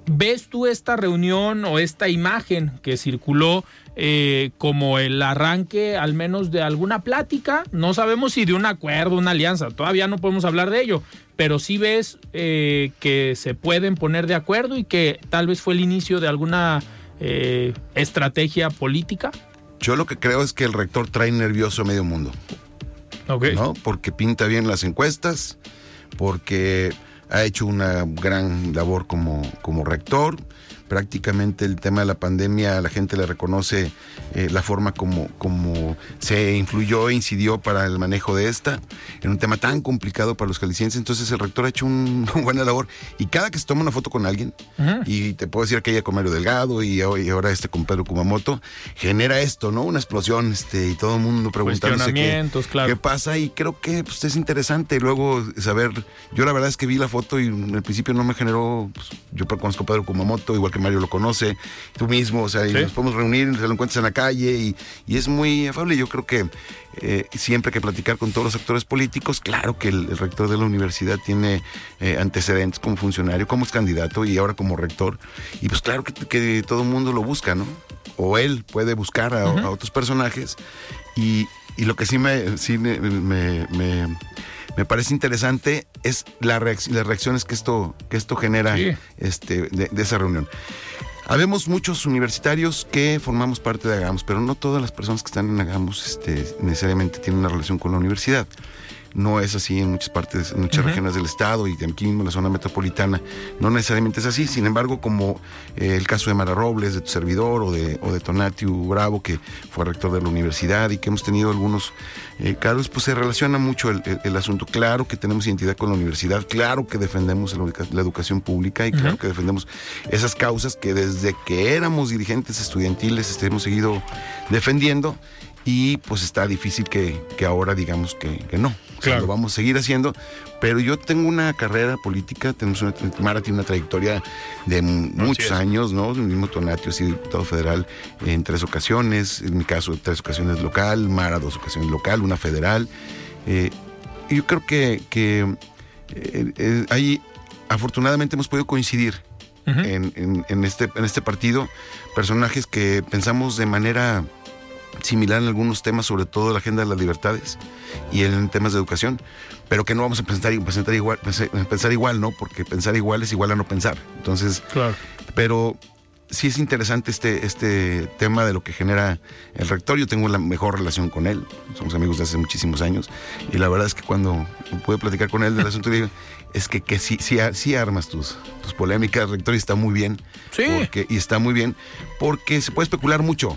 ¿Ves tú esta reunión o esta imagen que circuló eh, como el arranque al menos de alguna plática? No sabemos si de un acuerdo, una alianza, todavía no podemos hablar de ello, pero sí ves eh, que se pueden poner de acuerdo y que tal vez fue el inicio de alguna eh, estrategia política. Yo lo que creo es que el rector trae nervioso a medio mundo. ¿no? Porque pinta bien las encuestas, porque ha hecho una gran labor como, como rector, prácticamente el tema de la pandemia, la gente le reconoce eh, la forma como, como se influyó e incidió para el manejo de esta, en un tema tan complicado para los jaliscienses. Entonces el rector ha hecho un, [laughs] una buena labor. Y cada que se toma una foto con alguien, y te puedo decir aquella con Mario Delgado y, y ahora este con Pedro Kumamoto, genera esto, ¿no? Una explosión, este, y todo el mundo preguntándose qué, claro. qué pasa. Y creo que pues, es interesante luego saber. Yo la verdad es que vi la foto y en el principio no me generó. pues, yo conozco a Pedro Kumamoto, igual que Mario lo conoce, tú mismo, o sea, y Sí. nos podemos reunir, se lo encuentras en la calle y, y es muy afable. Yo creo que eh, siempre hay que platicar con todos los actores políticos, claro que el, el rector de la universidad tiene eh, antecedentes como funcionario, como es candidato y ahora como rector, y pues claro que, que todo el mundo lo busca, ¿no? O él puede buscar a, a otros personajes y, y lo que sí me, sí me, me- me- me parece interesante es la reacc- las reacciones que esto, que esto genera Sí. este, de, de esa reunión. Habemos muchos universitarios que formamos parte de Agamos, pero no todas las personas que están en Agamos este, necesariamente tienen una relación con la universidad. No es así en muchas partes, en muchas regiones del estado y aquí mismo en la zona metropolitana. No necesariamente es así. Sin embargo, como eh, el caso de Mara Robles, de tu servidor, o de, o de Tonatiu Bravo, que fue rector de la universidad y que hemos tenido algunos eh, casos, pues se relaciona mucho el, el- el asunto. Claro que tenemos identidad con la universidad, claro que defendemos la, educa- la educación pública y claro que defendemos esas causas que desde que éramos dirigentes estudiantiles este, hemos seguido defendiendo y pues está difícil que, que ahora digamos que, que no. Claro. lo vamos a seguir haciendo, pero yo tengo una carrera política, tenemos una, Mara tiene una trayectoria de muchos años, ¿no? El mismo Tonatio ha sido diputado federal en tres ocasiones, en mi caso tres ocasiones local, Mara dos ocasiones local, una federal. Eh, y yo creo que, que eh, eh, ahí afortunadamente hemos podido coincidir en, en- en este, en este partido, personajes que pensamos de manera similar en algunos temas, sobre todo la agenda de las libertades y en temas de educación, pero que no vamos a pensar, pensar igual, pensar, pensar igual, ¿no? Porque pensar igual es igual a no pensar. Entonces, Claro. pero sí es interesante este, este tema de lo que genera el rector. Yo tengo la mejor relación con él. Somos amigos de hace muchísimos años. Y la verdad es que cuando pude platicar con él del asunto, digo, es que, que sí, sí, sí armas tus, tus polémicas, rector, y está muy bien. Sí. Porque, y está muy bien, porque se puede especular mucho.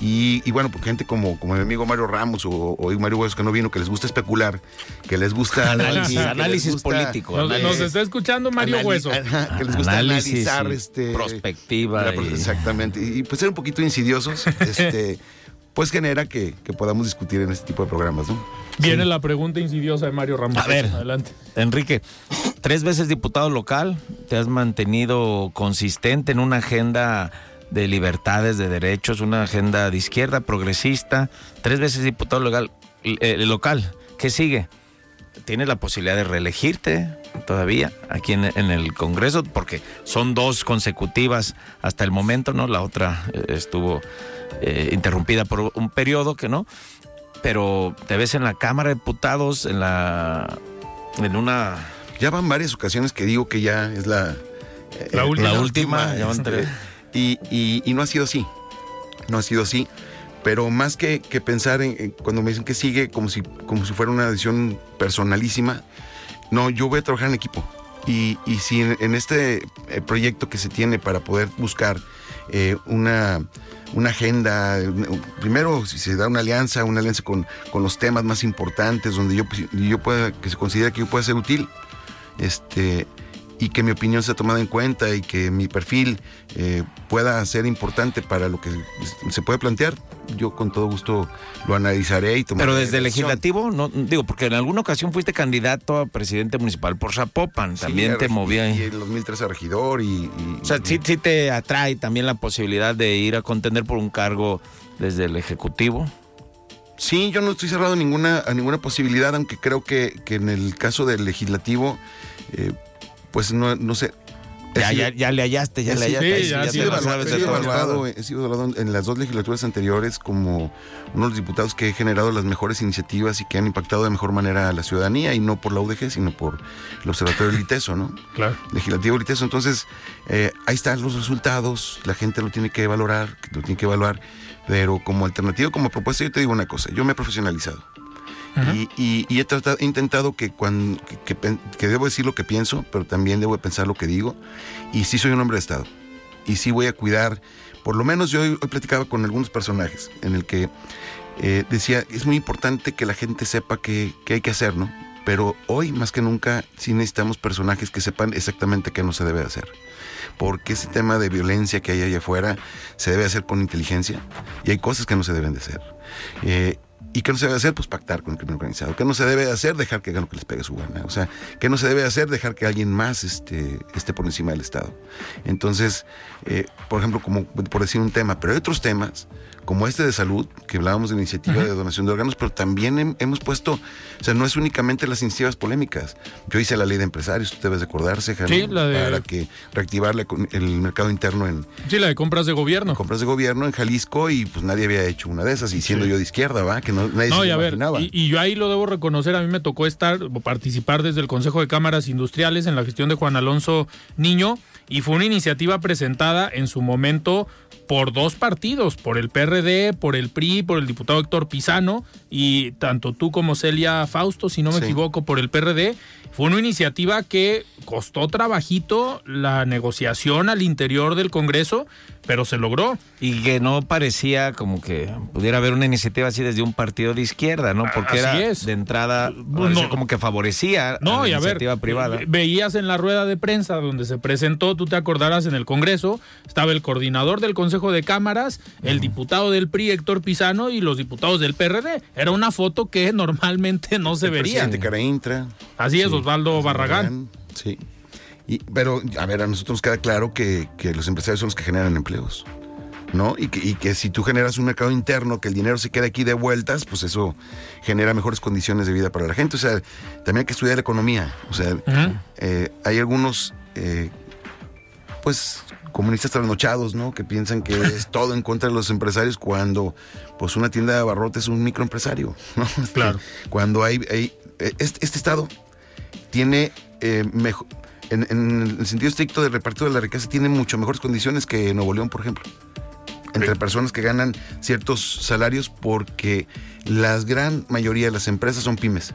Y, y bueno, por gente como, como mi amigo Mario Ramos o, o Mario Huesos que no vino, que les gusta especular, que les gusta [laughs] Análisis, análisis gusta- político. Nos, análisis. nos está escuchando Mario Anali- Hueso. Ajá, que les gusta Análisis analizar y este prospectiva y- exactamente y, pues ser un poquito insidiosos [laughs] este pues genera que, que podamos discutir en este tipo de programas no Viene la pregunta insidiosa de Mario Ramos. A ver. Adelante. Enrique, tres veces diputado local, te has mantenido consistente en una agenda de libertades, de derechos, una agenda de izquierda, progresista, tres veces diputado local. eh, local. ¿Qué sigue? ¿Tienes la posibilidad de reelegirte todavía aquí en, en el Congreso? Porque son dos consecutivas hasta el momento, ¿no? La otra eh, estuvo eh, interrumpida por un periodo que no. Pero te ves en la Cámara de Diputados, en la. en una. ya van varias ocasiones que digo que ya es la La última. La última, ya van este, tres. Y, y- no ha sido así no ha sido así. Pero más que, pensar en, cuando me dicen que sigue como si como si fuera una decisión personalísima no yo voy a trabajar en equipo. Y, y si en, en este eh, proyecto que se tiene para poder buscar eh, una, una agenda, primero si se da una alianza, una alianza con, con los temas más importantes, donde yo, pues, yo pueda, que se considera que yo pueda ser útil, este, y que mi opinión sea tomada en cuenta y que mi perfil eh, pueda ser importante para lo que se puede plantear, yo con todo gusto lo analizaré y tomaré Pero desde legislativo, no digo, porque en alguna ocasión fuiste candidato a presidente municipal por Zapopan, Sí, también te movía Y en 2003 a regidor y... y- O sea, y- sí, sí te atrae también la posibilidad de ir a contender por un cargo desde el Ejecutivo. Sí, yo no estoy cerrado a ninguna, a ninguna posibilidad, aunque creo que, que en el caso del legislativo, eh, pues no, no sé. Ya, sido- ya, ya le hallaste, ya le hallaste. sí, ya ya te he sido evaluado, he sido evaluado en las dos legislaturas anteriores como uno de los diputados que he generado las mejores iniciativas y que han impactado de mejor manera a la ciudadanía, y no por la UDG, sino por el Observatorio del ITESO, ¿no? [laughs] Claro. legislativo del ITESO. Entonces, eh, ahí están los resultados, la gente lo tiene que valorar, lo tiene que evaluar, pero como alternativa, como propuesta, yo te digo una cosa, yo me he profesionalizado. Y, he, tratado- intentado que, cuando, que, que que debo decir lo que pienso, pero también debo de pensar lo que digo. Y sí soy un hombre de Estado. y sí voy a cuidar, por lo menos yo hoy, hoy platicaba con algunos personajes en el que eh, decía, es muy importante que la gente sepa qué hay que hacer, ¿no? Pero hoy más que nunca sí necesitamos personajes que sepan exactamente qué no se debe hacer. Porque ese tema de violencia que hay allá afuera se debe hacer con inteligencia y hay cosas que no se deben de hacer. Eh, ¿Y qué no se debe hacer? Pues pactar con el crimen organizado. ¿Qué no se debe hacer? Dejar que hagan lo que les pegue su gana. O sea, ¿qué no se debe hacer? Dejar que alguien más este, esté por encima del Estado. Entonces, eh, por ejemplo, como por decir un tema, pero hay otros temas como este de salud, que hablábamos de iniciativa de donación de órganos, pero también hem- hemos puesto, o sea, no es únicamente las iniciativas polémicas. Yo hice la ley de empresarios, tú debes de acordarse, Jano, Sí, la de- para que reactivar la econ- el mercado interno en Sí, la de compras de gobierno. compras de gobierno en Jalisco y pues nadie había hecho una de esas, y siendo Sí. yo de izquierda, ¿va? Que no, nadie No, se y lo a ver, imaginaba. y, y yo ahí lo debo reconocer, a mí me tocó estar o participar desde el Consejo de Cámaras Industriales en la gestión de Juan Alonso Niño y fue una iniciativa presentada en su momento por dos partidos, por el PRD, por el PRI, por el diputado Héctor Pisano y tanto tú como Celia Fausto, si no me Sí. equivoco, por el PRD. Fue una iniciativa que costó trabajito la negociación al interior del Congreso, pero se logró. Y que no parecía como que pudiera haber una iniciativa así desde un partido de izquierda, ¿no? Porque Así era es. de entrada parecía no. como que favorecía No, a y la a ver, iniciativa privada. ve- veías en la rueda de prensa donde se presentó, tú te acordarás en el Congreso, estaba el coordinador del Consejo de Cámaras, el diputado del PRI, Héctor Pisano, y los diputados del PRD. Era una foto que [laughs] normalmente no se el vería. presidente Caraintra. Así es, Sí. Osvaldo Barragán. Sí. Y, pero, a ver, a nosotros nos queda claro que, que los empresarios son los que generan empleos. ¿No? Y que, y que si tú generas un mercado interno, que el dinero se quede aquí de vueltas, pues eso genera mejores condiciones de vida para la gente. O sea, también hay que estudiar economía. O sea, eh, hay algunos, eh, pues, comunistas trasnochados, ¿no? Que piensan que es [laughs] todo en contra de los empresarios cuando, pues, una tienda de abarrotes es un microempresario, ¿no? [laughs] Este, Claro. Cuando hay, hay- eh, este, este estado tiene eh, mejo- en, en el sentido estricto de reparto de la riqueza, tiene mucho mejores condiciones que Nuevo León, por ejemplo. Entre personas que ganan ciertos salarios porque la gran mayoría de las empresas son pymes,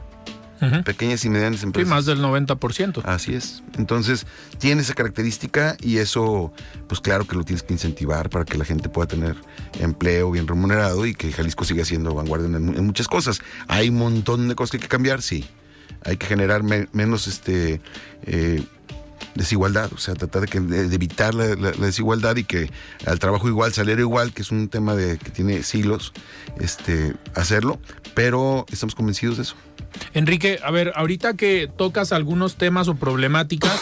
Pequeñas y medianas Sí, empresas. más del 90%. Así es. Entonces, tiene esa característica y eso, pues claro que lo tienes que incentivar para que la gente pueda tener empleo bien remunerado y que Jalisco siga siendo vanguardia en, en muchas cosas. Hay un montón de cosas que hay que cambiar, sí. Hay que generar me- menos este eh, desigualdad, o sea, tratar de, que- de- evitar la, la- la desigualdad y que al trabajo igual, salario igual, que es un tema de que tiene siglos, este, hacerlo, pero estamos convencidos de eso. Enrique, a ver, ahorita que tocas algunos temas o problemáticas,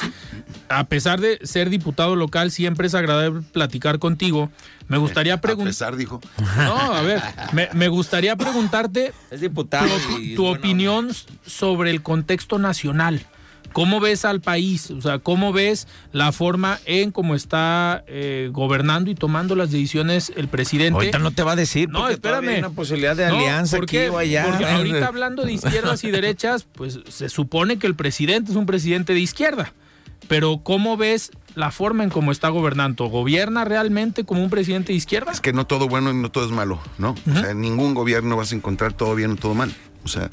a pesar de ser diputado local, siempre es agradable platicar contigo. Me gustaría A preguntar. pesar, dijo. No, a ver, me, me gustaría preguntarte Es diputado. tu, opinión sobre el contexto nacional. ¿Cómo ves al país? O sea, ¿cómo ves la forma en cómo está eh, gobernando y tomando las decisiones el presidente? Ahorita no te va a decir. No, porque espérame. Hay una posibilidad de No, alianza ¿por aquí o allá. Porque [laughs] ahorita hablando de izquierdas y derechas, pues se supone que el presidente es un presidente de izquierda. Pero ¿cómo ves la forma en cómo está gobernando? ¿Gobierna realmente como un presidente de izquierda? Es que no todo bueno y no todo es malo, ¿no? O sea, en ningún gobierno vas a encontrar todo bien o todo mal. O sea,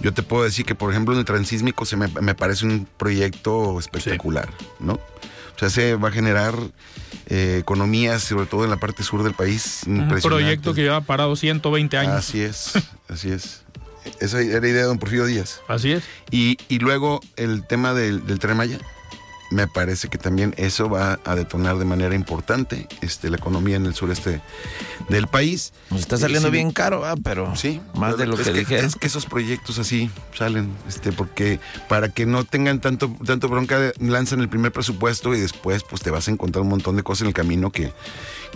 yo te puedo decir que, por ejemplo, en el transísmico se me, me parece un proyecto espectacular, ¿no? O sea, se va a generar eh, economías, sobre todo en la parte sur del país, Un proyecto que lleva parado 120 años. Así es, así es. Esa era idea de don Porfirio Díaz. Así es. Y, y luego el tema del, del Tren Maya. Me parece que también eso va a detonar de manera importante este, la economía en el sureste del país. Nos está saliendo Sí, bien caro, ah, pero Sí, más de lo es que, dije. Es que esos proyectos así salen, este, porque para que no tengan tanto, tanto bronca, lanzan el primer presupuesto y después pues te vas a encontrar un montón de cosas en el camino que,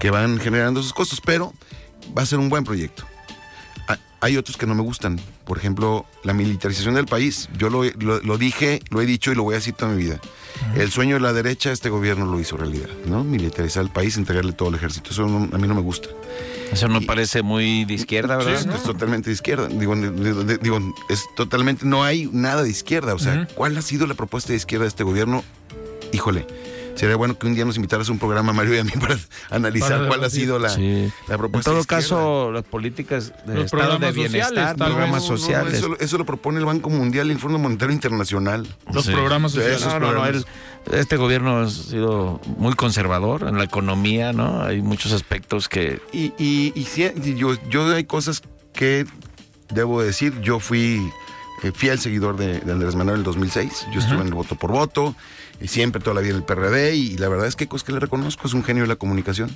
que van generando esos costos, pero va a ser un buen proyecto. Ha- Hay otros que no me gustan, por ejemplo, la militarización del país. Yo lo, lo- lo dije, lo he dicho y lo voy a decir toda mi vida. El sueño de la derecha, este gobierno lo hizo realidad, ¿no? Militarizar el país, entregarle todo el ejército. Eso no- a mí no me gusta. Eso no parece muy de izquierda, ¿verdad? Sí, es totalmente de izquierda. Digo, de- de- de- digo, es totalmente, no hay nada de izquierda. O sea, ¿cuál ha sido la propuesta de izquierda de este gobierno? Híjole, sería bueno que un día nos invitaras a un programa, Mario y a mí, para analizar Para cuál ha sido la, Sí. la En propuesta. todo de izquierda. caso, las políticas de Los estado de programas bienestar, sociales, tal programas No, no, sociales. eso, eso lo propone el Banco Mundial y el Fondo Monetario Internacional. Los Sí. programas sociales. No, no, no, programas. el- este gobierno ha sido muy conservador en la economía, ¿no? Hay muchos aspectos que Y, y, y sí, y yo, yo hay cosas que debo decir. Yo fui eh, fiel seguidor de, de Andrés Manuel en el 2006. Yo estuve en el voto por voto, y siempre toda la vida en el PRD. Y, la verdad es que cosas que le reconozco. Es un genio de la comunicación.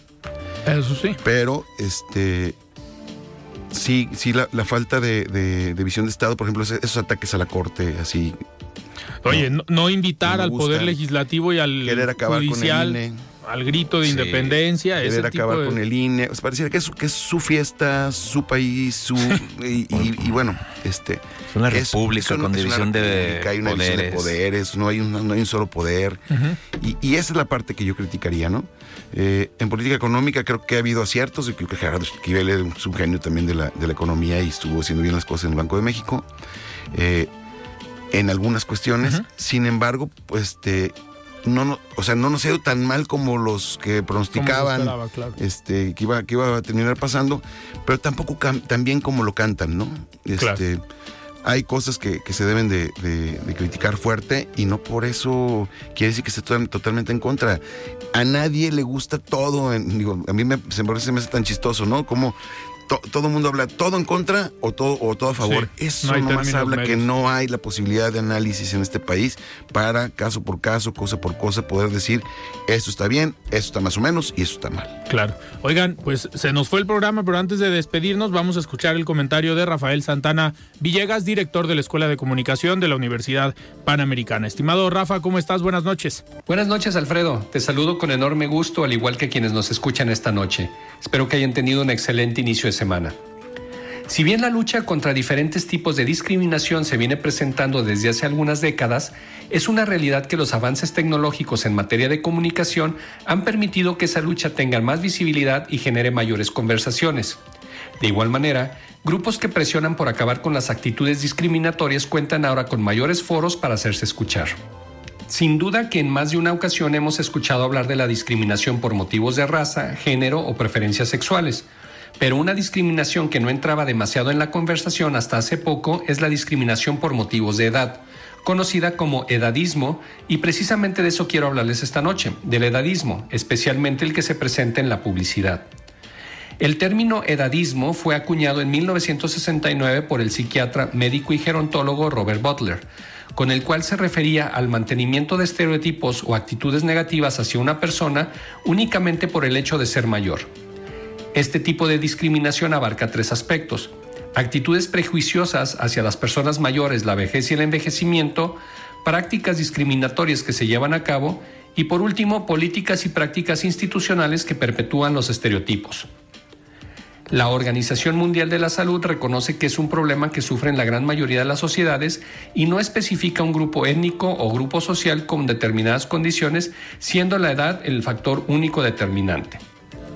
Eso sí. Pero, este. Sí, sí, la, la falta de, de- de visión de Estado, por ejemplo, esos ataques a la Corte, así, Oye, no, no invitar No al. Poder Legislativo y al Querer acabar con el Judicial INE. Al grito de Sí. independencia. ese querer tipo acabar de- con el INE. O sea, pareciera que es, que es su fiesta, su país, su. y, y- y bueno, este. es una república es una- con una división de hay una división de poderes. no hay, un, no hay un solo poder. y, y esa es la parte que yo criticaría, ¿no? Eh, en política económica creo que ha habido aciertos, y creo que Gerardo Esquivel es un genio también de la, de la economía y estuvo haciendo bien las cosas en el Banco de México. Eh, en algunas cuestiones, sin embargo, pues este. No, no, o sea, no nos ha ido tan mal como los que pronosticaban esperaba, claro. este, que iba, que iba a terminar pasando, pero tampoco tan bien como lo cantan, ¿no? Este, Hay cosas que, que se deben de, de- de criticar fuerte y no por eso quiere decir que esté to- totalmente en contra. A nadie le gusta todo, en- digo, a mí me, se me, se me hace tan chistoso, ¿no? Como to- todo el mundo habla todo en contra o todo, o todo a favor. Sí, Eso no nomás habla que no hay la posibilidad de análisis en este país para caso por caso, cosa por cosa, poder decir esto está bien, esto está más o menos y esto está mal. Claro. Oigan, pues se nos fue el programa, pero antes de despedirnos vamos a escuchar el comentario de Rafael Santana Villegas, director de la Escuela de Comunicación de la Universidad Panamericana. Estimado Rafa, ¿cómo estás? Buenas noches. Buenas noches, Alfredo. Te saludo con enorme gusto, al igual que quienes nos escuchan esta noche. Espero que hayan tenido un excelente inicio de semana. Si bien la lucha contra diferentes tipos de discriminación se viene presentando desde hace algunas décadas, es una realidad que los avances tecnológicos en materia de comunicación han permitido que esa lucha tenga más visibilidad y genere mayores conversaciones. De igual manera, grupos que presionan por acabar con las actitudes discriminatorias cuentan ahora con mayores foros para hacerse escuchar. Sin duda que en más de una ocasión hemos escuchado hablar de la discriminación por motivos de raza, género o preferencias sexuales, pero una discriminación que no entraba demasiado en la conversación hasta hace poco es la discriminación por motivos de edad, conocida como edadismo, y precisamente de eso quiero hablarles esta noche, del edadismo, especialmente el que se presenta en la publicidad. El término edadismo fue acuñado en 1969 por el psiquiatra, médico y gerontólogo Robert Butler, con el cual se refería al mantenimiento de estereotipos o actitudes negativas hacia una persona únicamente por el hecho de ser mayor. Este tipo de discriminación abarca tres aspectos. Actitudes prejuiciosas hacia las personas mayores, la vejez y el envejecimiento, prácticas discriminatorias que se llevan a cabo y por último, políticas y prácticas institucionales que perpetúan los estereotipos. La Organización Mundial de la Salud reconoce que es un problema que sufren la gran mayoría de las sociedades y no especifica un grupo étnico o grupo social con determinadas condiciones, siendo la edad el factor único determinante.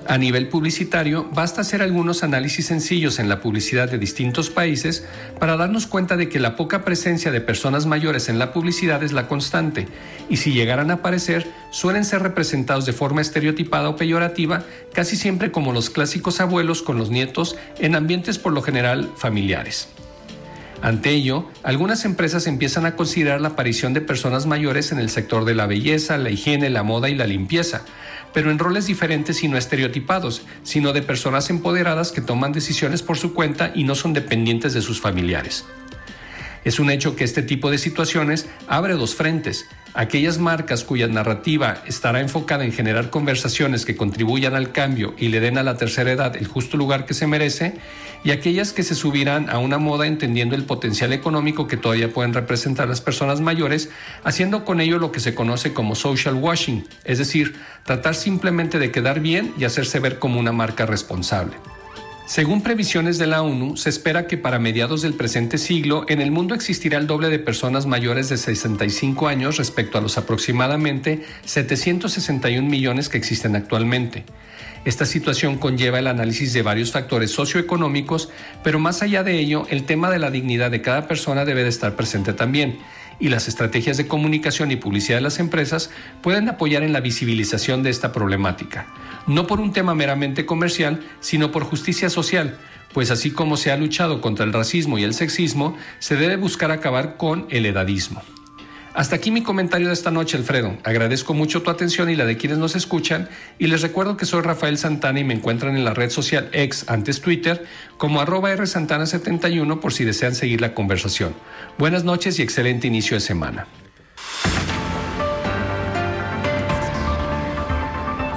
A nivel publicitario, basta hacer algunos análisis sencillos en la publicidad de distintos países para darnos cuenta de que la poca presencia de personas mayores en la publicidad es la constante, y si llegaran a aparecer, suelen ser representados de forma estereotipada o peyorativa, casi siempre como los clásicos abuelos con los nietos en ambientes por lo general familiares. Ante ello, algunas empresas empiezan a considerar la aparición de personas mayores en el sector de la belleza, la higiene, la moda y la limpieza, pero en roles diferentes y no estereotipados, sino de personas empoderadas que toman decisiones por su cuenta y no son dependientes de sus familiares. Es un hecho que este tipo de situaciones abre dos frentes, aquellas marcas cuya narrativa estará enfocada en generar conversaciones que contribuyan al cambio y le den a la tercera edad el justo lugar que se merece, y aquellas que se subirán a una moda entendiendo el potencial económico que todavía pueden representar las personas mayores, haciendo con ello lo que se conoce como social washing, es decir, tratar simplemente de quedar bien y hacerse ver como una marca responsable. Según previsiones de la ONU, se espera que para mediados del presente siglo en el mundo existirá el doble de personas mayores de 65 años respecto a los aproximadamente 761 millones que existen actualmente. Esta situación conlleva el análisis de varios factores socioeconómicos, pero más allá de ello, el tema de la dignidad de cada persona debe de estar presente también. y las estrategias de comunicación y publicidad de las empresas pueden apoyar en la visibilización de esta problemática, no por un tema meramente comercial, sino por justicia social, pues así como se ha luchado contra el racismo y el sexismo, se debe buscar acabar con el edadismo. Hasta aquí mi comentario de esta noche, Alfredo. Agradezco mucho tu atención y la de quienes nos escuchan y les recuerdo que soy Rafael Santana y me encuentran en la red social ex, antes Twitter, como arroba rsantana71 por si desean seguir la conversación. Buenas noches y excelente inicio de semana.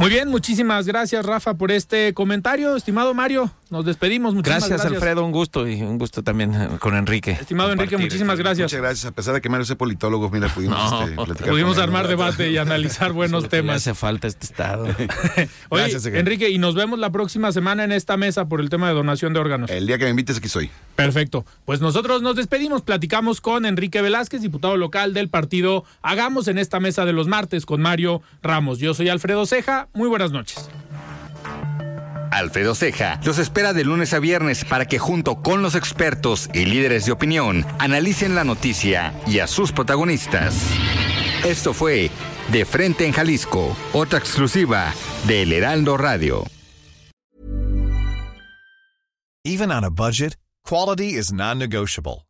Muy bien, muchísimas gracias Rafa por este comentario. Estimado Mario, nos despedimos. Muchísimas gracias, gracias, Alfredo, un gusto y un gusto también eh, con Enrique. Estimado Enrique, muchísimas gracias. Muchas gracias. A pesar de que Mario sea politólogo, mira, [laughs] pudimos No, este, platicar Pudimos él. armar debate y analizar [laughs] buenos temas. hace falta este estado. [laughs] Oye, Gracias. Enrique, y nos vemos la próxima semana en esta mesa por el tema de donación de órganos. El día que me invites aquí soy. Perfecto. Pues nosotros nos despedimos, platicamos con Enrique Velázquez, diputado local del partido Hagamos en esta mesa de los martes con Mario Ramos. Yo soy Alfredo Ceja. Muy buenas noches. Alfredo Ceja los espera de lunes a viernes para que junto con los expertos y líderes de opinión analicen la noticia y a sus protagonistas. Esto fue De Frente en Jalisco, otra exclusiva de El Heraldo Radio. Even on a budget, quality is non-negotiable.